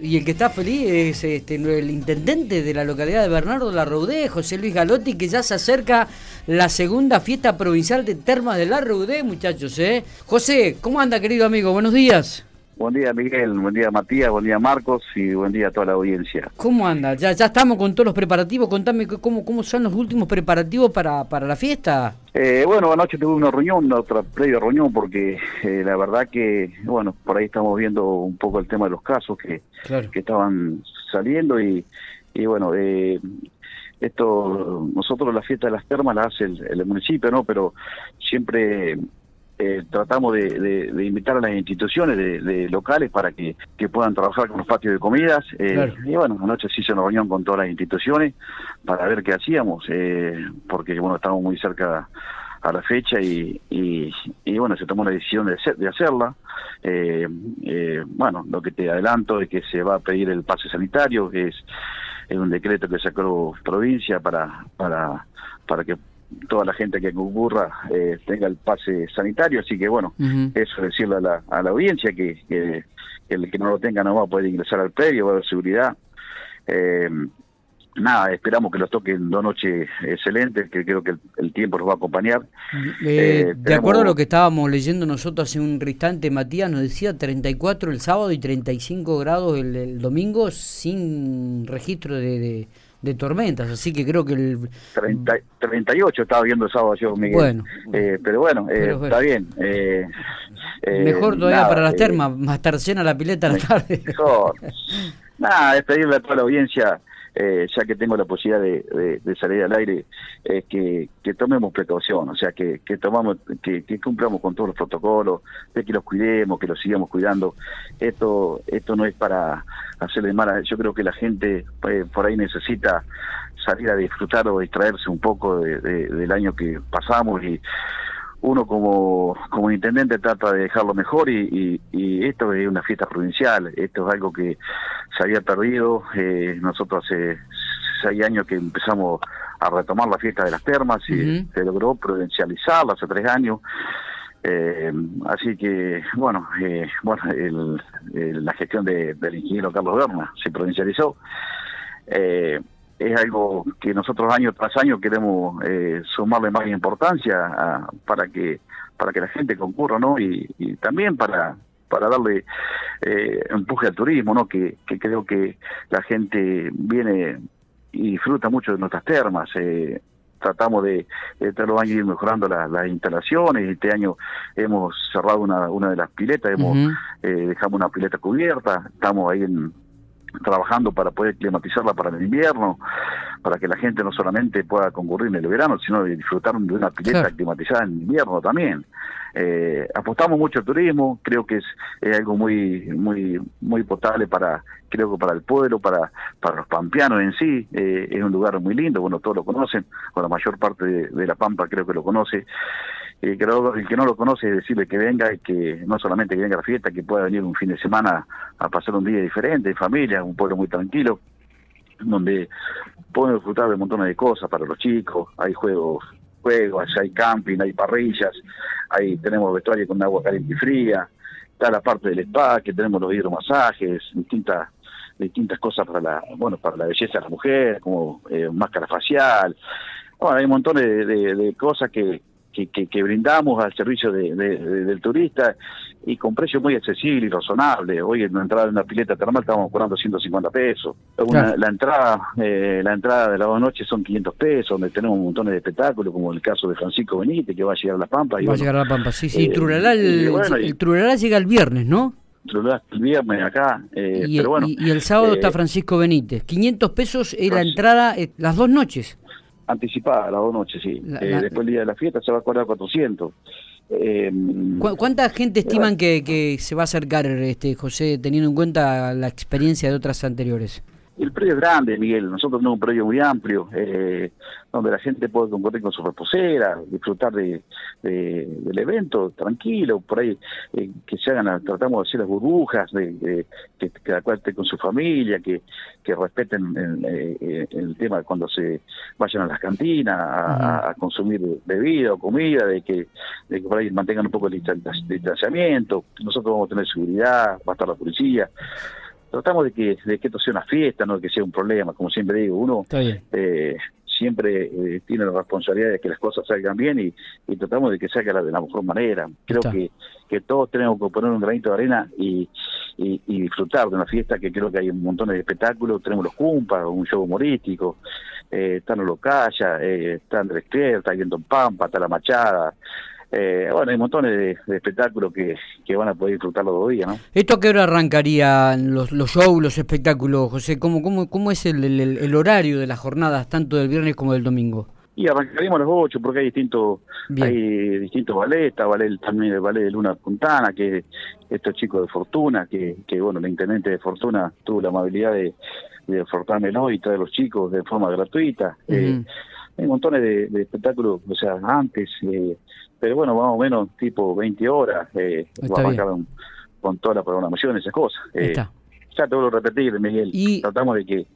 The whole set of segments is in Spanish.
Y el que está feliz es este, el intendente de la localidad de Bernardo La Roudé, José Luis Galotti, que ya se acerca la segunda fiesta provincial de Termas de La Roudé, muchachos. ¿eh? José, ¿cómo anda, querido amigo? Buenos días. Buen día, Miguel. Buen día, Matías. Buen día, Marcos. Y buen día a toda la audiencia. ¿Cómo anda? ¿Ya, ya estamos con todos los preparativos? Contame cómo, cómo son los últimos preparativos para, para la fiesta. Eh, bueno, anoche tuve una reunión, otra previa reunión, porque eh, la verdad que, bueno, por ahí estamos viendo un poco el tema de los casos que, que estaban saliendo y, y bueno, eh, esto, nosotros la fiesta de las termas la hace el, el municipio, ¿no? Pero siempre eh, tratamos de, invitar a las instituciones de, locales para que, puedan trabajar con los patios de comidas. Eh, y bueno, anoche se hizo una reunión con todas las instituciones para ver qué hacíamos, eh, porque bueno, estamos muy cerca a la fecha y, y, bueno, se tomó la decisión de, de hacerla. bueno, lo que te adelanto es que se va a pedir el pase sanitario, que es, es un decreto que sacó provincia para, para, para que toda la gente que concurra eh, tenga el pase sanitario, así que bueno, eso decirle a la, a la audiencia que, que, el que no lo tenga no va a poder ingresar al predio, va a haber seguridad. Eh, nada, esperamos que los toquen dos noches excelentes, que creo que el, tiempo nos va a acompañar. Eh, de acuerdo a lo que estábamos leyendo nosotros hace un instante, Matías nos decía 34 el sábado y 35 grados el, el domingo sin registro de de tormentas, así que creo que el... 30, 38 estaba viendo el sábado yo, Miguel. Bueno, eh, pero bueno, eh, está bien. Eh, mejor todavía para las termas, más estar llena la pileta a la tarde. Mejor. nada, despedirle a toda la audiencia eh, ya que tengo la posibilidad de, salir al aire, es que, tomemos precaución, o sea, que, tomamos, que, cumplamos con todos los protocolos, de que los cuidemos, que los sigamos cuidando. Esto, esto no es para hacerle mal, yo creo que la gente eh, por ahí necesita salir a disfrutar o distraerse un poco del año que pasamos y uno como, como intendente trata de dejarlo mejor y, esto es una fiesta provincial, esto es algo que se había perdido, eh, nosotros hace seis años que empezamos a retomar la fiesta de las termas y se logró provincializarla hace tres años. Eh, así que, bueno, eh, bueno la gestión de, del ingeniero Carlos Berna se provincializó. Eh, es algo que nosotros año tras año queremos eh, sumarle más importancia para que para que la gente concurra no y, también para para darle eh, empuje al turismo no que, creo que la gente viene y disfruta mucho de nuestras termas eh, tratamos de, todos los años ir mejorando las instalaciones. Este año hemos cerrado una, una de las piletas, hemos eh, dejamos una pileta cubierta, estamos ahí en, trabajando para poder climatizarla para el invierno, para que la gente no solamente pueda concurrir en el verano, sino disfrutar de una pileta climatizada en invierno también. Eh, apostamos mucho al turismo, creo que es, algo muy muy muy potable para creo que para el pueblo, para para los pampeanos en sí, eh, es un lugar muy lindo, bueno, todos lo conocen, o la mayor parte de la Pampa creo que lo conoce. Eh, el que no lo conoce decirle que venga y que no solamente que venga a la fiesta, que pueda venir un fin de semana a pasar un día diferente en familia, un pueblo muy tranquilo, donde pueden disfrutar de montones de cosas para los chicos, hay juegos, juegos, hay camping, hay parrillas, ahí tenemos vestuario con agua caliente y fría, está la parte del spa, que tenemos los hidromasajes, distintas distintas cosas para la bueno para la belleza de la mujer como eh, máscara facial. Bueno hay un montón de cosas que, que, brindamos al servicio de, del turista y con precio muy accesible y razonable. Hoy en la entrada de una pileta termal estamos cobrando 150 pesos. La entrada eh, la entrada de las dos noches son 500 pesos, donde tenemos un montón de espectáculos, como el caso de Francisco Benítez, que va a llegar a La Pampa. Y va a llegar a La Pampa, sí, sí. Eh, el, Truralá llega el viernes, ¿no? el viernes acá. Eh, y, pero y, el sábado está Francisco Benítez. 500 pesos es la entrada las dos noches anticipada, las dos noches, sí. Eh, después del día de la fiesta se va a cobrar 400. Eh, ¿Cuánta gente estiman que, que se va a acercar, este José, teniendo en cuenta la experiencia de otras anteriores? El predio es grande, Miguel. Nosotros tenemos un predio muy amplio, eh, donde la gente puede concurrir con su reposera, disfrutar de, del evento tranquilo, por ahí eh, que se hagan, tratamos de hacer las burbujas, de, que cada cual esté con su familia, que, que respeten el, eh, el, tema de cuando se vayan a las cantinas a, consumir bebida o comida, de que, de que por ahí mantengan un poco el distanciamiento. Nosotros vamos a tener seguridad, va a estar la policía tratamos de que, de que esto sea una fiesta, no de que sea un problema, como siempre digo, uno eh, siempre eh, tiene la responsabilidad de que las cosas salgan bien y, tratamos de que salga de la mejor manera. Creo que, que todos tenemos que poner un granito de arena y, y, disfrutar de una fiesta que creo que hay un montón de espectáculos, tenemos los cumpas, un show humorístico, eh, están los Locaya, eh, está Andrés Pierre, está Viento Pampa, está La Machada, eh, bueno, hay montones de, espectáculos que, que, van a poder disfrutar los dos días, ¿no? ¿Esto a qué hora arrancarían los, los shows, los espectáculos, José? ¿Cómo, cómo, cómo es el, el, horario de las jornadas, tanto del viernes como del domingo? Y arrancaríamos a las 8 porque hay distintos hay distintos ballets, está ballet, también el ballet de Luna Puntana, que estos chicos de Fortuna, que, que bueno, el intendente de Fortuna tuvo la amabilidad de, de y traer a los chicos de forma gratuita. eh, hay montones de, espectáculos, o sea, antes, eh, pero bueno, más o menos tipo 20 horas, eh, vamos con toda la programación, esas cosas. Eh, ya te vuelvo a repetir, Miguel, y... tratamos de que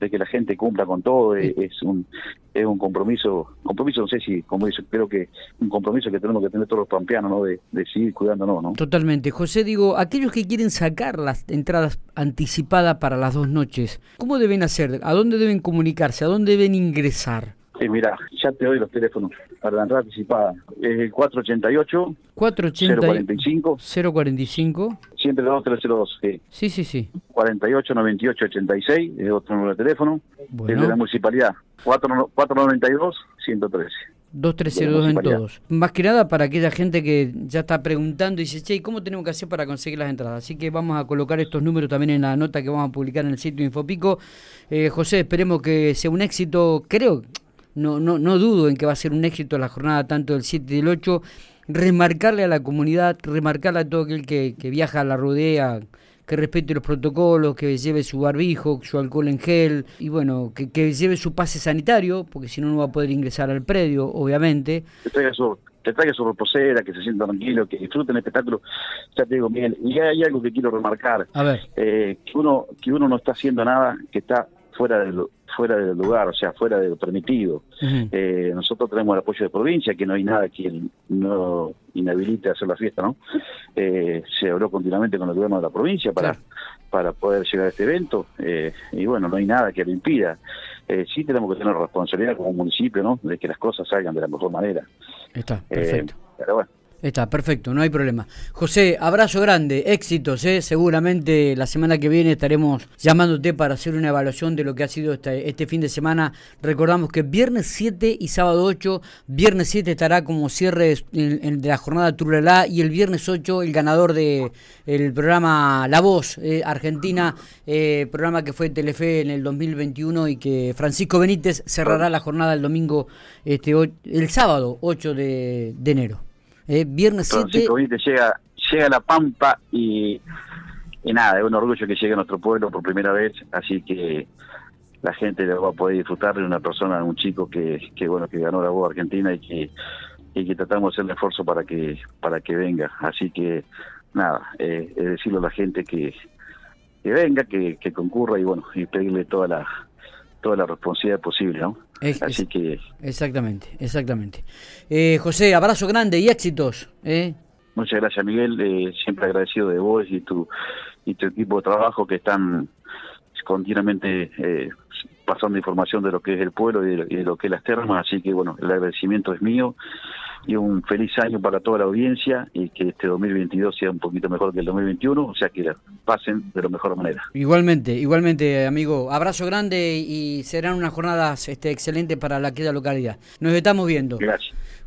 de que la gente cumpla con todo, es, un es un compromiso, compromiso no sé si, como dice, creo que un compromiso que tenemos que tener todos los pampeanos, ¿no? De, de seguir cuidándonos, ¿no? Totalmente. José, digo, aquellos que quieren sacar las entradas anticipadas para las dos noches, ¿cómo deben hacer? ¿A dónde deben comunicarse? ¿A dónde deben ingresar? Sí, mira, ya te doy los teléfonos para la entrada anticipada. Es el 488 045 045 102 sí. Sí, sí, sí. 48 98 86 es otro número de teléfono. Bueno. Es de la municipalidad. 492 113. 2302 en todos. Más que nada para aquella gente que ya está preguntando y dice, che, ¿cómo tenemos que hacer para conseguir las entradas? Así que vamos a colocar estos números también en la nota que vamos a publicar en el sitio Infopico. Eh, José, esperemos que sea un éxito. Creo, no, no, no dudo en que va a ser un éxito la jornada tanto del 7 y del 8, remarcarle a la comunidad, remarcarle a todo aquel que, que viaja a la rodea, que respete los protocolos, que lleve su barbijo, su alcohol en gel y bueno, que, que lleve su pase sanitario, porque si no no va a poder ingresar al predio, obviamente. Que traiga su, que traiga su reposera, que se sienta tranquilo, que disfruten el espectáculo. Ya te digo, Miguel, y hay algo que quiero remarcar, a ver. Eh, que uno que uno no está haciendo nada que está fuera de lo, fuera del lugar, o sea, fuera de lo permitido. eh, nosotros tenemos el apoyo de provincia, que no hay nada que no inhabilite hacer la fiesta, ¿no? Eh, se habló continuamente con el gobierno de la provincia para, para poder llegar a este evento, eh, y bueno, no hay nada que lo impida. Eh, sí tenemos que tener responsabilidad como municipio, ¿no? De que las cosas salgan de la mejor manera. Está, perfecto. pero bueno. Está, perfecto, no hay problema. José, abrazo grande, éxitos, ¿eh? seguramente la semana que viene estaremos llamándote para hacer una evaluación de lo que ha sido este, este fin de semana. Recordamos que viernes 7 y sábado 8, viernes 7 estará como cierre de, la jornada Turalá y el viernes 8 el ganador del el programa La Voz eh, Argentina, eh, programa que fue Telefe en el 2021 y que Francisco Benítez cerrará la jornada el domingo, este, el sábado 8 de enero. Eh, viernes 7. llega, llega a La Pampa y, y nada, es un orgullo que llegue a nuestro pueblo por primera vez, así que la gente va a poder disfrutar de una persona, un chico que, que bueno, que ganó la voz argentina y que y que tratamos de hacer el esfuerzo para que para que venga, así que nada, eh, es decirle a la gente que, que venga, que, que concurra y bueno, y pedirle toda la toda la responsabilidad posible, ¿no? Así que... Exactamente, exactamente. Eh, José, abrazo grande y éxitos. ¿eh? Muchas gracias, Miguel. Eh, siempre agradecido de vos y tu, y tu equipo de trabajo que están continuamente eh, pasando información de lo que es el pueblo y de, lo que es las termas. Así que, bueno, el agradecimiento es mío y un feliz año para toda la audiencia y que este 2022 sea un poquito mejor que el 2021, o sea que pasen de la mejor manera. Igualmente, igualmente, amigo. Abrazo grande y serán unas jornadas este, excelentes para la queda localidad. Nos estamos viendo. Gracias.